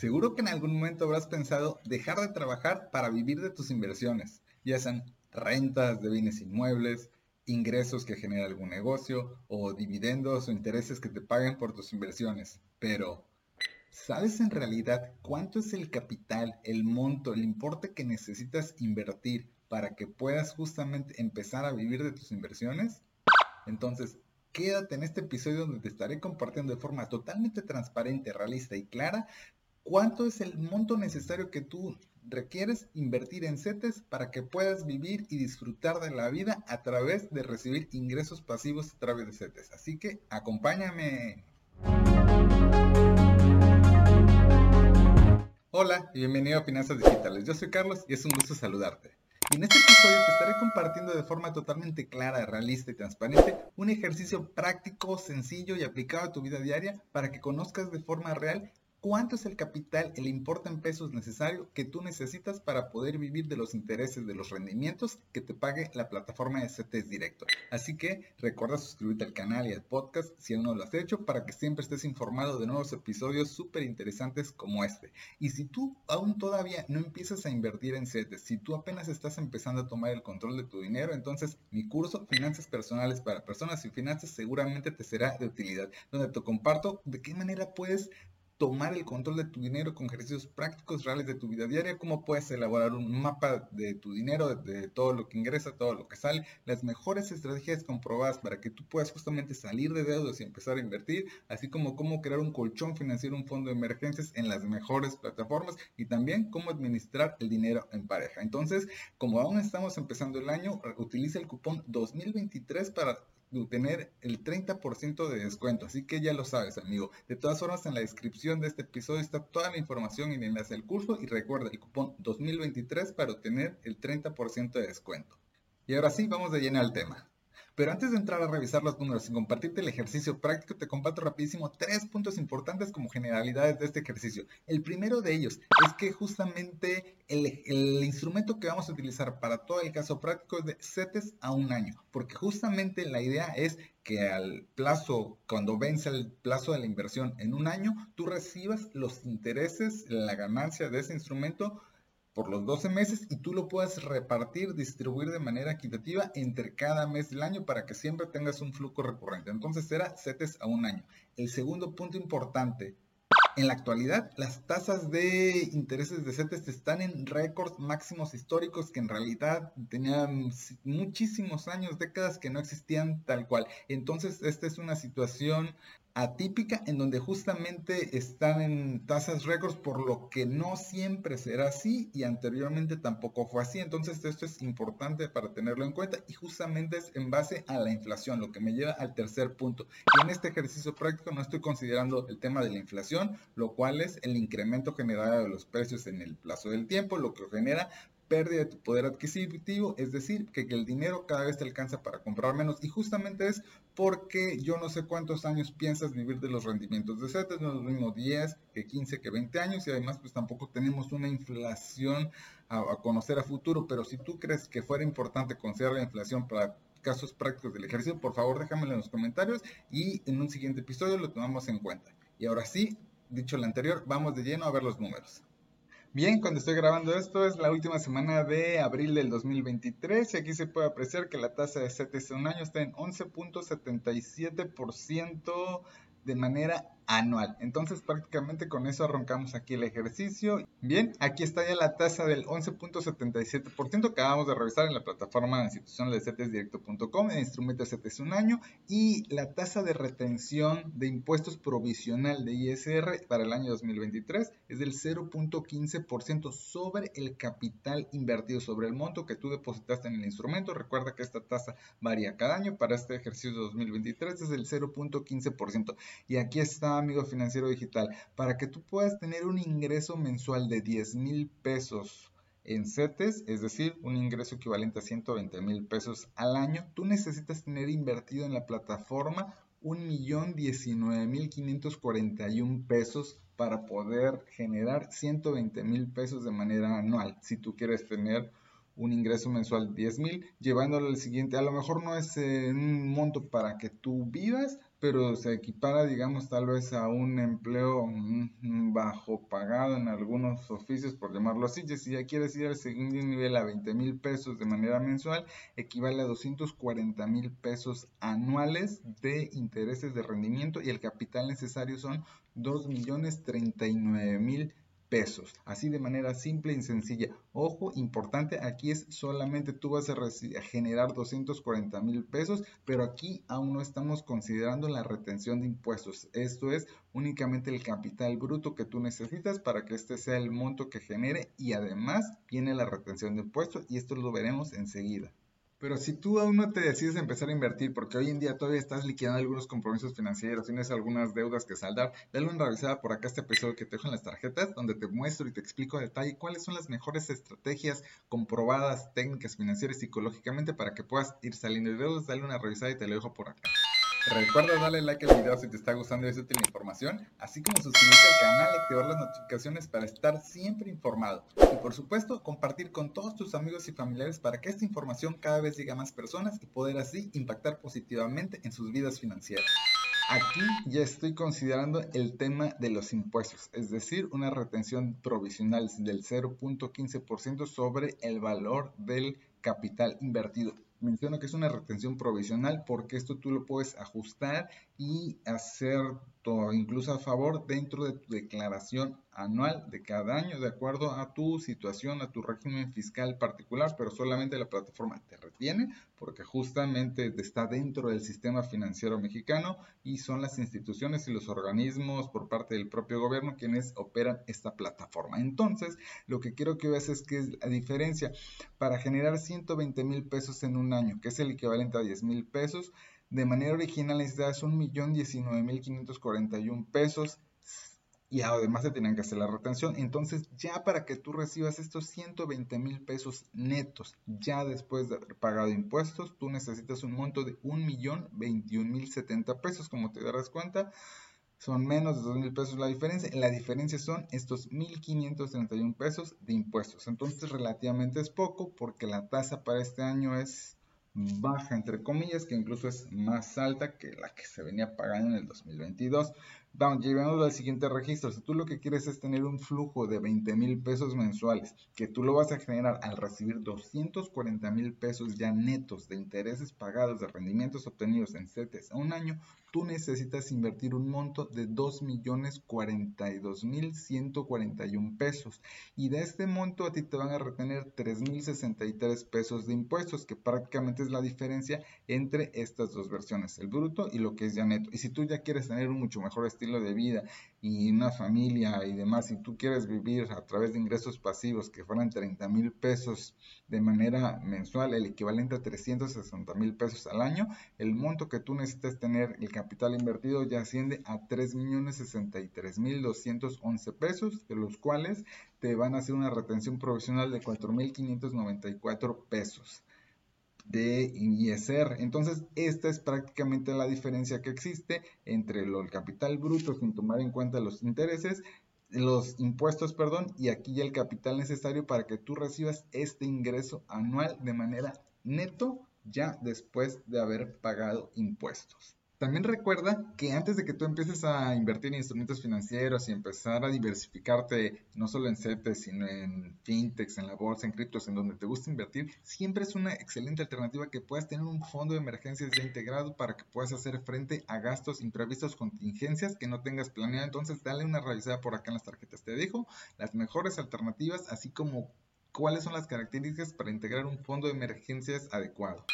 Seguro que en algún momento habrás pensado dejar de trabajar para vivir de tus inversiones, ya sean rentas de bienes inmuebles, ingresos que genera algún negocio o dividendos o intereses que te paguen por tus inversiones. Pero, ¿sabes en realidad cuánto es el capital, el monto, el importe que necesitas invertir para que puedas justamente empezar a vivir de tus inversiones? Entonces, quédate en este episodio donde te estaré compartiendo de forma totalmente transparente, realista y clara cuánto es el monto necesario que tú requieres invertir en CETES para que puedas vivir y disfrutar de la vida a través de recibir ingresos pasivos a través de CETES. Así que acompáñame. Hola y bienvenido a Finanzas Digitales. Yo soy Carlos y es un gusto saludarte. Y en este episodio te estaré compartiendo de forma totalmente clara, realista y transparente un ejercicio práctico, sencillo y aplicado a tu vida diaria para que conozcas de forma real ¿Cuánto es el capital, el importe en pesos necesario que tú necesitas para poder vivir de los intereses de los rendimientos que te pague la plataforma de CTS Directo? Así que recuerda suscribirte al canal y al podcast si aún no lo has hecho para que siempre estés informado de nuevos episodios súper interesantes como este. Y si tú aún todavía no empiezas a invertir en CETES, si tú apenas estás empezando a tomar el control de tu dinero, entonces mi curso Finanzas Personales para Personas y Finanzas seguramente te será de utilidad, donde te comparto de qué manera puedes tomar el control de tu dinero con ejercicios prácticos reales de tu vida diaria, cómo puedes elaborar un mapa de tu dinero, de, todo lo que ingresa, todo lo que sale, las mejores estrategias comprobadas para que tú puedas justamente salir de deudas y empezar a invertir, así como cómo crear un colchón financiero, un fondo de emergencias en las mejores plataformas y también cómo administrar el dinero en pareja. Entonces, como aún estamos empezando el año, utiliza el cupón 2023 para tener el 30% de descuento. Así que ya lo sabes, amigo. De todas formas, en la descripción de este episodio está toda la información y el enlace al curso. Y recuerda el cupón 2023 para obtener el 30% de descuento. Y ahora sí, vamos de lleno al tema. Pero antes de entrar a revisar los números y compartirte el ejercicio práctico, te comparto rapidísimo tres puntos importantes como generalidades de este ejercicio. El primero de ellos es que justamente el, instrumento que vamos a utilizar para todo el caso práctico es de CETES a un año, porque justamente la idea es que al plazo, cuando vence el plazo de la inversión en un año, tú recibas los intereses, la ganancia de ese instrumento por los 12 meses y tú lo puedes repartir, distribuir de manera equitativa entre cada mes del año para que siempre tengas un flujo recurrente. Entonces será CETES a un año. El segundo punto importante, en la actualidad las tasas de intereses de CETES están en récords máximos históricos que en realidad tenían muchísimos años, décadas que no existían tal cual. Entonces esta es una situación atípica en donde justamente están en tasas récords por lo que no siempre será así y anteriormente tampoco fue así entonces esto es importante para tenerlo en cuenta y justamente es en base a la inflación lo que me lleva al tercer punto y en este ejercicio práctico no estoy considerando el tema de la inflación lo cual es el incremento generado de los precios en el plazo del tiempo lo que genera pérdida de tu poder adquisitivo, es decir, que, el dinero cada vez te alcanza para comprar menos y justamente es porque yo no sé cuántos años piensas vivir de los rendimientos de CETES, no es lo mismo 10 que 15 que 20 años y además pues tampoco tenemos una inflación a, a conocer a futuro, pero si tú crees que fuera importante considerar la inflación para casos prácticos del ejercicio, por favor déjamelo en los comentarios y en un siguiente episodio lo tomamos en cuenta. Y ahora sí, dicho lo anterior, vamos de lleno a ver los números. Bien, cuando estoy grabando esto es la última semana de abril del 2023 y aquí se puede apreciar que la tasa de CTC un año está en 11.77% de manera anual. Entonces prácticamente con eso arrancamos aquí el ejercicio. Bien, aquí está ya la tasa del 11.77% que acabamos de revisar en la plataforma institucional de cetesdirecto.com, en instrumento CETES un año, y la tasa de retención de impuestos provisional de ISR para el año 2023 es del 0.15% sobre el capital invertido, sobre el monto que tú depositaste en el instrumento. Recuerda que esta tasa varía cada año, para este ejercicio de 2023 es del 0.15%. Y aquí está amigo financiero digital, para que tú puedas tener un ingreso mensual de 10 mil pesos en CETES, es decir, un ingreso equivalente a 120 mil pesos al año, tú necesitas tener invertido en la plataforma 1.019.541 pesos para poder generar 120 mil pesos de manera anual. Si tú quieres tener un ingreso mensual de 10 mil, llevándolo al siguiente, a lo mejor no es un monto para que tú vivas, pero se equipara, digamos, tal vez a un empleo bajo pagado en algunos oficios, por llamarlo así. Y si ya quieres ir al segundo nivel a 20 mil pesos de manera mensual, equivale a 240 mil pesos anuales de intereses de rendimiento y el capital necesario son 2 millones 39 mil pesos. Así de manera simple y sencilla. Ojo, importante, aquí es solamente tú vas a, generar 240 mil pesos, pero aquí aún no estamos considerando la retención de impuestos. Esto es únicamente el capital bruto que tú necesitas para que este sea el monto que genere y además viene la retención de impuestos y esto lo veremos enseguida. Pero si tú aún no te decides empezar a invertir, porque hoy en día todavía estás liquidando algunos compromisos financieros, tienes algunas deudas que saldar, dale una revisada por acá este episodio que te dejo en las tarjetas, donde te muestro y te explico a detalle cuáles son las mejores estrategias comprobadas, técnicas financieras y psicológicamente para que puedas ir saliendo de deudas. Dale una revisada y te lo dejo por acá. Recuerda darle like al video si te está gustando y es útil la información, así como suscribirte al canal y activar las notificaciones para estar siempre informado. Y por supuesto, compartir con todos tus amigos y familiares para que esta información cada vez llegue a más personas y poder así impactar positivamente en sus vidas financieras. Aquí ya estoy considerando el tema de los impuestos, es decir, una retención provisional del 0.15% sobre el valor del capital invertido menciono que es una retención provisional porque esto tú lo puedes ajustar y hacer todo, incluso a favor dentro de tu declaración anual de cada año de acuerdo a tu situación, a tu régimen fiscal particular, pero solamente la plataforma te retiene porque justamente está dentro del sistema financiero mexicano y son las instituciones y los organismos por parte del propio gobierno quienes operan esta plataforma. Entonces, lo que quiero que veas es que es la diferencia para generar 120 mil pesos en un año, que es el equivalente a 10 mil pesos, de manera original necesitas 1.019.541 pesos y además se tenían que hacer la retención. Entonces, ya para que tú recibas estos 120 mil pesos netos, ya después de haber pagado impuestos, tú necesitas un monto de 1.021.070 pesos, como te darás cuenta. Son menos de 2 mil pesos la diferencia. La diferencia son estos 1.531 pesos de impuestos. Entonces, relativamente es poco porque la tasa para este año es baja, entre comillas, que incluso es más alta que la que se venía pagando en el 2022. Vamos, llegando al siguiente registro. Si tú lo que quieres es tener un flujo de 20 mil pesos mensuales, que tú lo vas a generar al recibir 240 mil pesos ya netos de intereses pagados de rendimientos obtenidos en CETES a un año, tú necesitas invertir un monto de 2.042.141 pesos. Y de este monto a ti te van a retener 3.063 pesos de impuestos, que prácticamente es la diferencia entre estas dos versiones, el bruto y lo que es ya neto. Y si tú ya quieres tener un mucho mejor estilo de vida y una familia y demás, si tú quieres vivir a través de ingresos pasivos que fueran 30 mil pesos de manera mensual, el equivalente a 360 mil pesos al año, el monto que tú necesitas tener, el capital invertido ya asciende a 3 millones 63 mil 211 pesos, de los cuales te van a hacer una retención provisional de 4 mil 594 pesos de ISR. Entonces, esta es prácticamente la diferencia que existe entre el capital bruto sin tomar en cuenta los intereses, los impuestos, perdón, y aquí ya el capital necesario para que tú recibas este ingreso anual de manera neto ya después de haber pagado impuestos. También recuerda que antes de que tú empieces a invertir en instrumentos financieros y empezar a diversificarte no solo en CETES, sino en fintechs, en la bolsa, en criptos, en donde te gusta invertir, siempre es una excelente alternativa que puedas tener un fondo de emergencias ya integrado para que puedas hacer frente a gastos imprevistos, contingencias que no tengas planeado. Entonces, dale una revisada por acá en las tarjetas. Te dejo las mejores alternativas, así como cuáles son las características para integrar un fondo de emergencias adecuado.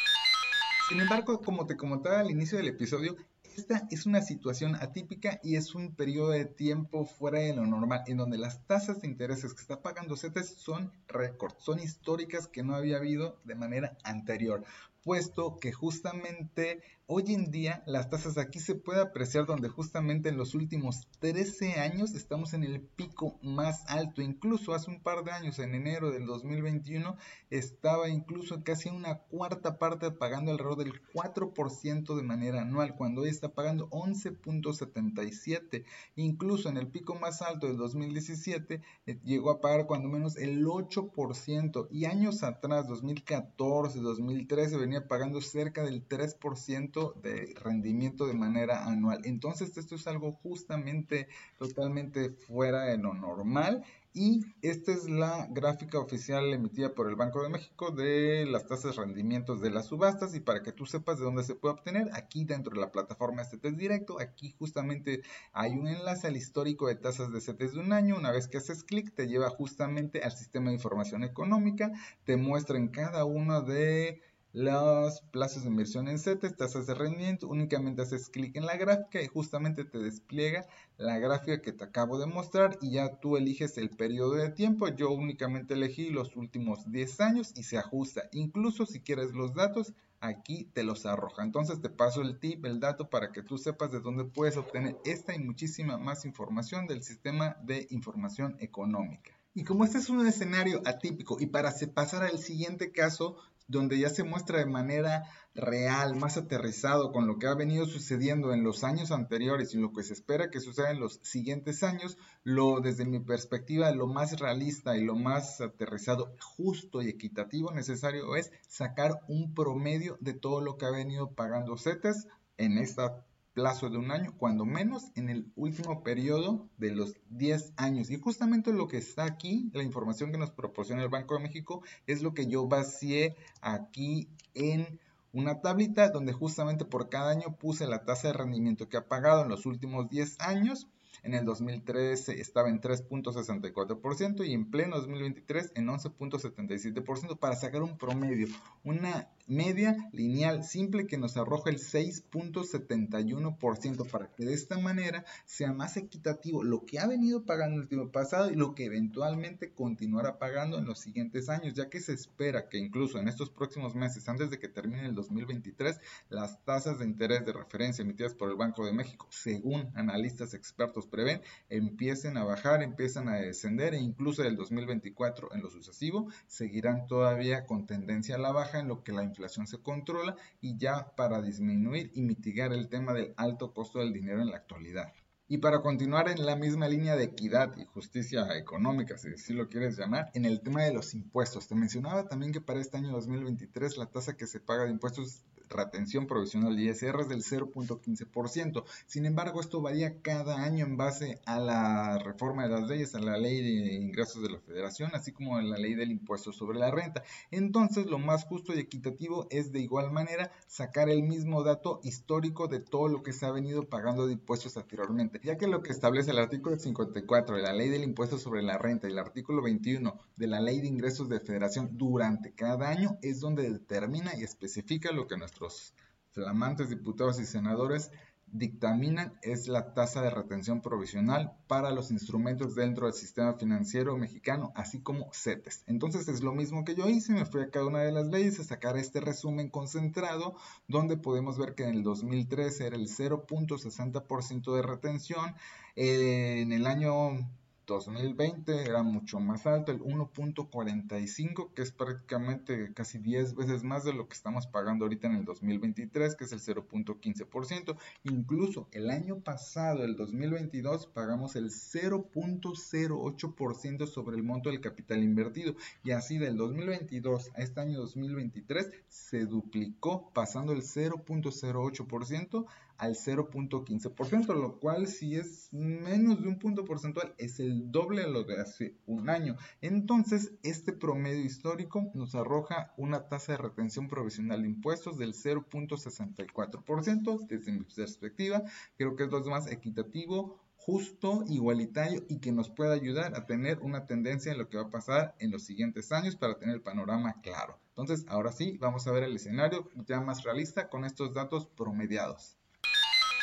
Sin embargo, como te comentaba al inicio del episodio, esta es una situación atípica y es un periodo de tiempo fuera de lo normal, en donde las tasas de intereses que está pagando CETES son récord, son históricas que no había habido de manera anterior puesto que justamente hoy en día las tasas aquí se puede apreciar donde justamente en los últimos 13 años estamos en el pico más alto. Incluso hace un par de años, en enero del 2021, estaba incluso casi una cuarta parte pagando alrededor del 4% de manera anual, cuando hoy está pagando 11.77. Incluso en el pico más alto del 2017 eh, llegó a pagar cuando menos el 8% y años atrás, 2014, 2013, venía pagando cerca del 3% 6% de rendimiento de manera anual. Entonces esto es algo justamente totalmente fuera de lo normal y esta es la gráfica oficial emitida por el Banco de México de las tasas de rendimientos de las subastas. Y para que tú sepas de dónde se puede obtener, aquí dentro de la plataforma CETES Directo, aquí justamente hay un enlace al histórico de tasas de CETES de un año. Una vez que haces clic, te lleva justamente al sistema de información económica, te muestra en cada uno de los plazos de inversión en CETES, tasas de rendimiento, únicamente haces clic en la gráfica y justamente te despliega la gráfica que te acabo de mostrar y ya tú eliges el periodo de tiempo. Yo únicamente elegí los últimos 10 años y se ajusta. Incluso si quieres los datos, aquí te los arroja. Entonces te paso el tip, el dato para que tú sepas de dónde puedes obtener esta y muchísima más información del sistema de información económica. Y como este es un escenario atípico y para pasar al siguiente caso, donde ya se muestra de manera real, más aterrizado con lo que ha venido sucediendo en los años anteriores y lo que se espera que suceda en los siguientes años, lo desde mi perspectiva lo más realista y lo más aterrizado, justo y equitativo necesario es sacar un promedio de todo lo que ha venido pagando CETES en esta plazo de un año, cuando menos en el último periodo de los 10 años. Y justamente lo que está aquí, la información que nos proporciona el Banco de México, es lo que yo vacié aquí en una tablita donde justamente por cada año puse la tasa de rendimiento que ha pagado en los últimos 10 años en el 2013 estaba en 3.64% y en pleno 2023 en 11.77% para sacar un promedio, una media lineal simple que nos arroja el 6.71% para que de esta manera sea más equitativo lo que ha venido pagando el tiempo pasado y lo que eventualmente continuará pagando en los siguientes años, ya que se espera que incluso en estos próximos meses, antes de que termine el 2023, las tasas de interés de referencia emitidas por el Banco de México, según analistas expertos prevén, empiecen a bajar, empiezan a descender e incluso el 2024 en lo sucesivo seguirán todavía con tendencia a la baja en lo que la inflación se controla y ya para disminuir y mitigar el tema del alto costo del dinero en la actualidad. Y para continuar en la misma línea de equidad y justicia económica, si así lo quieres llamar, en el tema de los impuestos. Te mencionaba también que para este año 2023 la tasa que se paga de impuestos retención provisional ISR es del 0.15%. Sin embargo, esto varía cada año en base a la reforma de las leyes, a la ley de ingresos de la federación, así como a la ley del impuesto sobre la renta. Entonces, lo más justo y equitativo es de igual manera sacar el mismo dato histórico de todo lo que se ha venido pagando de impuestos anteriormente, ya que lo que establece el artículo 54 de la ley del impuesto sobre la renta y el artículo 21 de la ley de ingresos de federación durante cada año es donde determina y especifica lo que nuestro nuestros flamantes diputados y senadores dictaminan es la tasa de retención provisional para los instrumentos dentro del sistema financiero mexicano, así como CETES. Entonces es lo mismo que yo hice, me fui a cada una de las leyes a sacar este resumen concentrado, donde podemos ver que en el 2013 era el 0.60% de retención, en el año 2020 era mucho más alto, el 1.45, que es prácticamente casi 10 veces más de lo que estamos pagando ahorita en el 2023, que es el 0.15%. Incluso el año pasado, el 2022, pagamos el 0.08% sobre el monto del capital invertido. Y así del 2022 a este año 2023 se duplicó, pasando el 0.08% al 0.15%, lo cual si es menos de un punto porcentual es el doble de lo de hace un año. Entonces, este promedio histórico nos arroja una tasa de retención provisional de impuestos del 0.64%. Desde mi perspectiva, creo que es lo más equitativo, justo, igualitario y que nos pueda ayudar a tener una tendencia en lo que va a pasar en los siguientes años para tener el panorama claro. Entonces, ahora sí, vamos a ver el escenario ya más realista con estos datos promediados.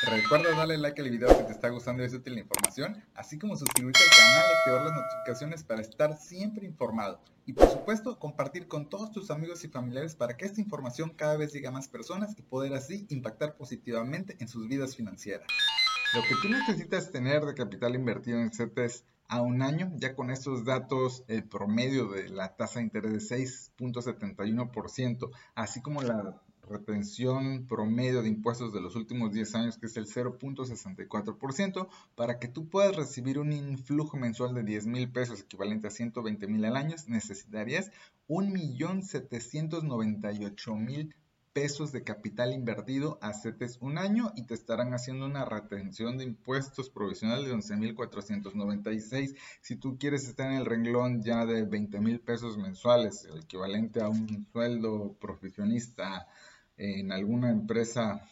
Recuerda darle like al video si te está gustando y es útil la información, así como suscribirte al canal y activar las notificaciones para estar siempre informado. Y por supuesto, compartir con todos tus amigos y familiares para que esta información cada vez llegue a más personas y poder así impactar positivamente en sus vidas financieras. Lo que tú necesitas tener de capital invertido en CETES a un año, ya con estos datos, el promedio de la tasa de interés de 6.71%, así como la retención promedio de impuestos de los últimos 10 años, que es el 0.64%, para que tú puedas recibir un influjo mensual de 10 mil pesos, equivalente a 120 mil al año, necesitarías 1.798.000 pesos de capital invertido a CETES un año y te estarán haciendo una retención de impuestos provisional de 11.496. Si tú quieres estar en el renglón ya de 20 mil pesos mensuales, el equivalente a un sueldo profesionista en alguna empresa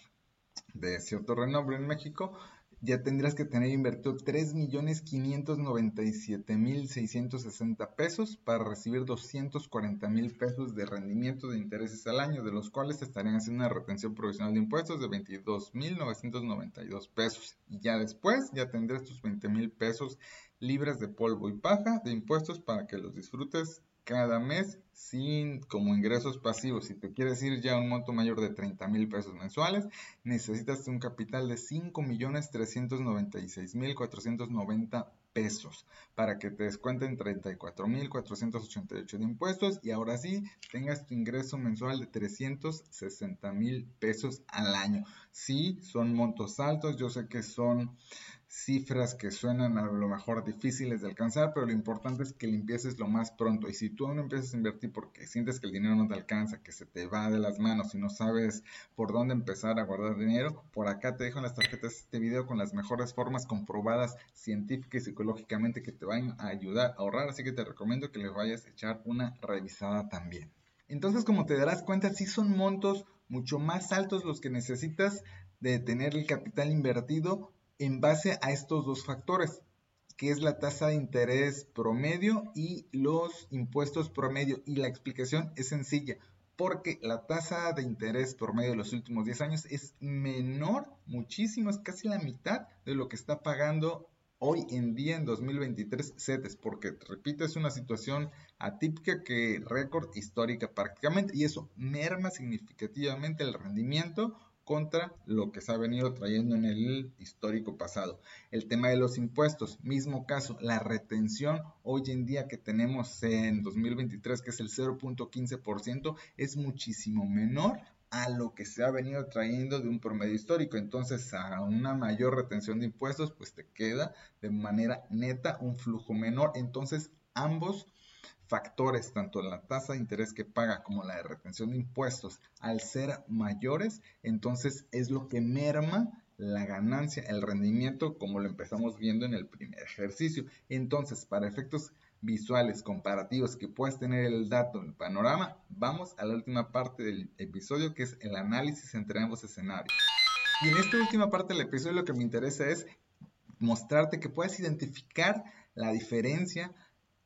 de cierto renombre en México, ya tendrás que tener invertido 3.597.660 pesos para recibir 240.000 pesos de rendimiento de intereses al año, de los cuales estarían haciendo una retención provisional de impuestos de 22.992 pesos. Y ya después ya tendrás tus 20.000 pesos libres de polvo y paja de impuestos para que los disfrutes cada mes sin como ingresos pasivos. Si te quieres ir ya a un monto mayor de 30 mil pesos mensuales, necesitas un capital de 5 millones 396 mil 490 pesos para que te descuenten 34 mil 488 de impuestos y ahora sí tengas tu ingreso mensual de 360 mil pesos al año. Sí, son montos altos, yo sé que son cifras que suenan a lo mejor difíciles de alcanzar, pero lo importante es que le empieces lo más pronto. Y si tú no empiezas a invertir porque sientes que el dinero no te alcanza, que se te va de las manos y no sabes por dónde empezar a guardar dinero, por acá te dejo en las tarjetas este video con las mejores formas comprobadas científicas y psicológicamente que te van a ayudar a ahorrar. Así que te recomiendo que le vayas a echar una revisada también. Entonces, como te darás cuenta, sí son montos mucho más altos los que necesitas de tener el capital invertido en base a estos dos factores, que es la tasa de interés promedio y los impuestos promedio. Y la explicación es sencilla, porque la tasa de interés promedio de los últimos 10 años es menor, muchísimo, es casi la mitad de lo que está pagando hoy en día en 2023 CETES, porque repito, es una situación atípica que récord histórica prácticamente, y eso merma significativamente el rendimiento contra lo que se ha venido trayendo en el histórico pasado. El tema de los impuestos, mismo caso, la retención hoy en día que tenemos en 2023, que es el 0.15%, es muchísimo menor a lo que se ha venido trayendo de un promedio histórico. Entonces, a una mayor retención de impuestos, pues te queda de manera neta un flujo menor. Entonces, ambos factores, tanto la tasa de interés que paga como la de retención de impuestos, al ser mayores, entonces es lo que merma la ganancia, el rendimiento, como lo empezamos viendo en el primer ejercicio. Entonces, para efectos visuales comparativos que puedas tener el dato, el panorama, vamos a la última parte del episodio que es el análisis entre ambos escenarios. Y en esta última parte del episodio lo que me interesa es mostrarte que puedes identificar la diferencia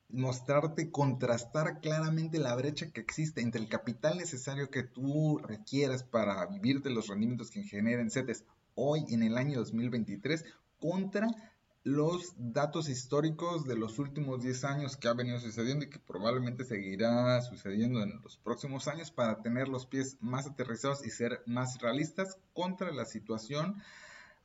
mostrarte, contrastar claramente la brecha que existe entre el capital necesario que tú requieras para vivir de los rendimientos que generen CETES hoy en el año 2023 contra los datos históricos de los últimos 10 años que ha venido sucediendo y que probablemente seguirá sucediendo en los próximos años para tener los pies más aterrizados y ser más realistas contra la situación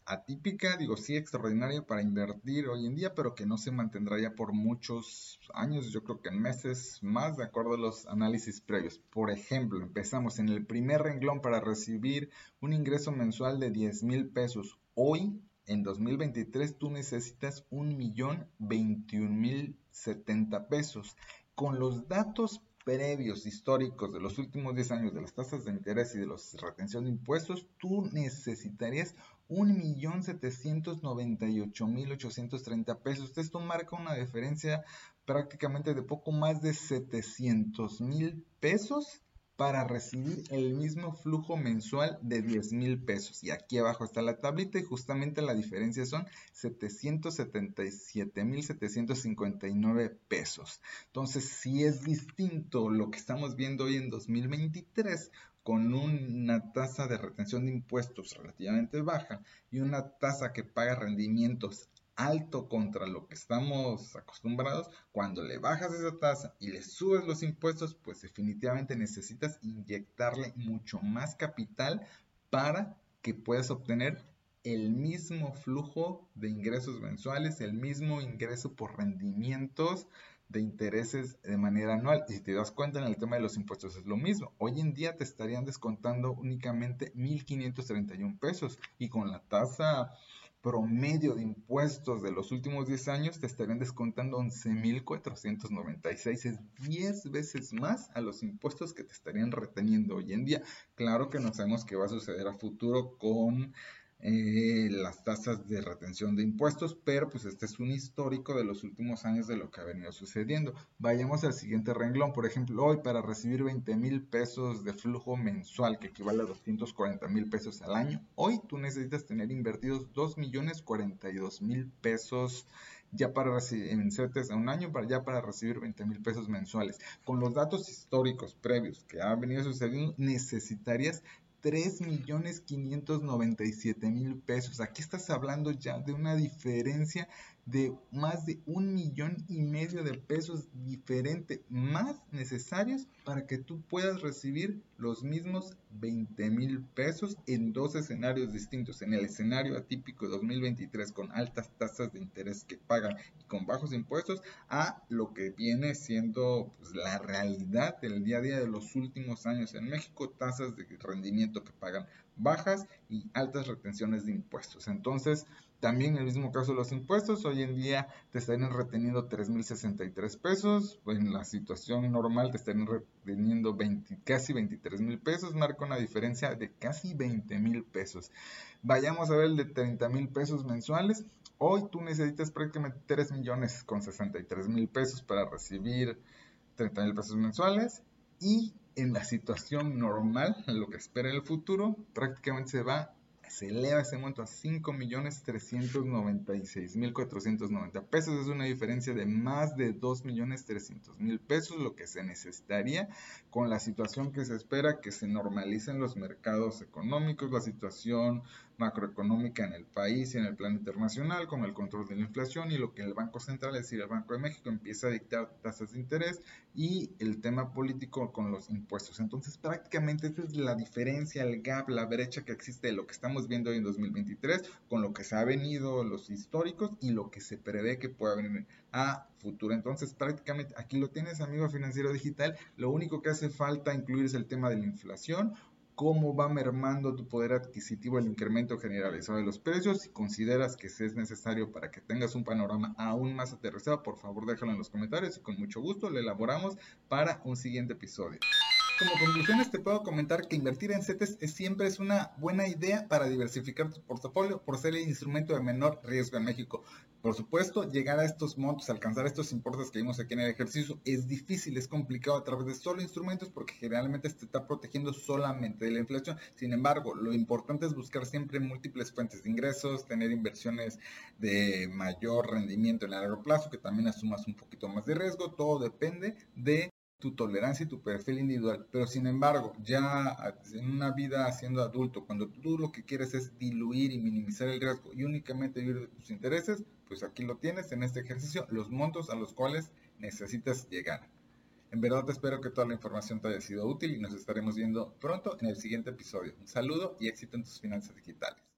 atípica, digo sí extraordinaria para invertir hoy en día, pero que no se mantendrá ya por muchos años, yo creo que en meses más, de acuerdo a los análisis previos. Por ejemplo, empezamos en el primer renglón para recibir un ingreso mensual de 10 mil pesos. Hoy, en 2023, tú necesitas un millón 21 mil 70 pesos. Con los datos previos históricos de los últimos 10 años de las tasas de interés y de la retención de impuestos, tú necesitarías 1.798.830 pesos. Esto marca una diferencia prácticamente de poco más de 700 mil pesos para recibir el mismo flujo mensual de 10 mil pesos. Y aquí abajo está la tablita y justamente la diferencia son 777 mil 759 pesos. Entonces, si es distinto lo que estamos viendo hoy en 2023 con una tasa de retención de impuestos relativamente baja y una tasa que paga rendimientos alto contra lo que estamos acostumbrados, cuando le bajas esa tasa y le subes los impuestos, pues definitivamente necesitas inyectarle mucho más capital para que puedas obtener el mismo flujo de ingresos mensuales, el mismo ingreso por rendimientos de intereses de manera anual. Y si te das cuenta en el tema de los impuestos es lo mismo. Hoy en día te estarían descontando únicamente 1.531 pesos y con la tasa promedio de impuestos de los últimos 10 años, te estarían descontando 11.496. Es 10 veces más a los impuestos que te estarían reteniendo hoy en día. Claro que no sabemos qué va a suceder a futuro con eh, las tasas de retención de impuestos, pero pues este es un histórico de los últimos años de lo que ha venido sucediendo. Vayamos al siguiente renglón, por ejemplo, hoy para recibir 20 mil pesos de flujo mensual, que equivale a 240 mil pesos al año, hoy tú necesitas tener invertidos 2 millones 42 mil pesos ya para recibir a un año para ya para recibir 20 mil pesos mensuales. Con los datos históricos previos que ha venido sucediendo, necesitarías 3.597.000 pesos. Aquí estás hablando ya de una diferencia de más de un millón y medio de pesos diferente, más necesarios para que tú puedas recibir los mismos 20 mil pesos en dos escenarios distintos. En el escenario atípico 2023 con altas tasas de interés que pagan y con bajos impuestos, a lo que viene siendo pues, la realidad del día a día de los últimos años en México, tasas de rendimiento que pagan bajas y altas retenciones de impuestos. Entonces, también en el mismo caso los impuestos, hoy en día te estarían reteniendo 3.063 pesos, en la situación normal te estarían reteniendo 20, casi 23 mil pesos, marca una diferencia de casi 20 mil pesos. Vayamos a ver el de 30 mil pesos mensuales, hoy tú necesitas prácticamente 3 millones con 63 mil pesos para recibir 30 mil pesos mensuales y en la situación normal, lo que espera en el futuro, prácticamente se va se eleva ese monto a 5.396.490 pesos. Es una diferencia de más de 2.300.000 pesos, lo que se necesitaría con la situación que se espera que se normalicen los mercados económicos, la situación macroeconómica en el país y en el plano internacional, con el control de la inflación y lo que el Banco Central, es decir, el Banco de México, empieza a dictar tasas de interés y el tema político con los impuestos. Entonces, prácticamente esta es la diferencia, el gap, la brecha que existe de lo que estamos viendo hoy en 2023 con lo que se ha venido los históricos y lo que se prevé que pueda venir a futuro. Entonces, prácticamente aquí lo tienes, amigo financiero digital. Lo único que hace falta incluir es el tema de la inflación cómo va mermando tu poder adquisitivo el incremento generalizado de los precios. Si consideras que es necesario para que tengas un panorama aún más aterrizado, por favor déjalo en los comentarios y con mucho gusto lo elaboramos para un siguiente episodio. Como conclusiones te puedo comentar que invertir en CETES siempre es una buena idea para diversificar tu portafolio por ser el instrumento de menor riesgo en México. Por supuesto, llegar a estos montos, alcanzar estos importes que vimos aquí en el ejercicio es difícil, es complicado a través de solo instrumentos porque generalmente te está protegiendo solamente de la inflación. Sin embargo, lo importante es buscar siempre múltiples fuentes de ingresos, tener inversiones de mayor rendimiento en largo plazo, que también asumas un poquito más de riesgo. Todo depende de tu tolerancia y tu perfil individual. Pero sin embargo, ya en una vida siendo adulto, cuando tú lo que quieres es diluir y minimizar el riesgo y únicamente vivir de tus intereses, pues aquí lo tienes en este ejercicio, los montos a los cuales necesitas llegar. En verdad espero que toda la información te haya sido útil y nos estaremos viendo pronto en el siguiente episodio. Un saludo y éxito en tus finanzas digitales.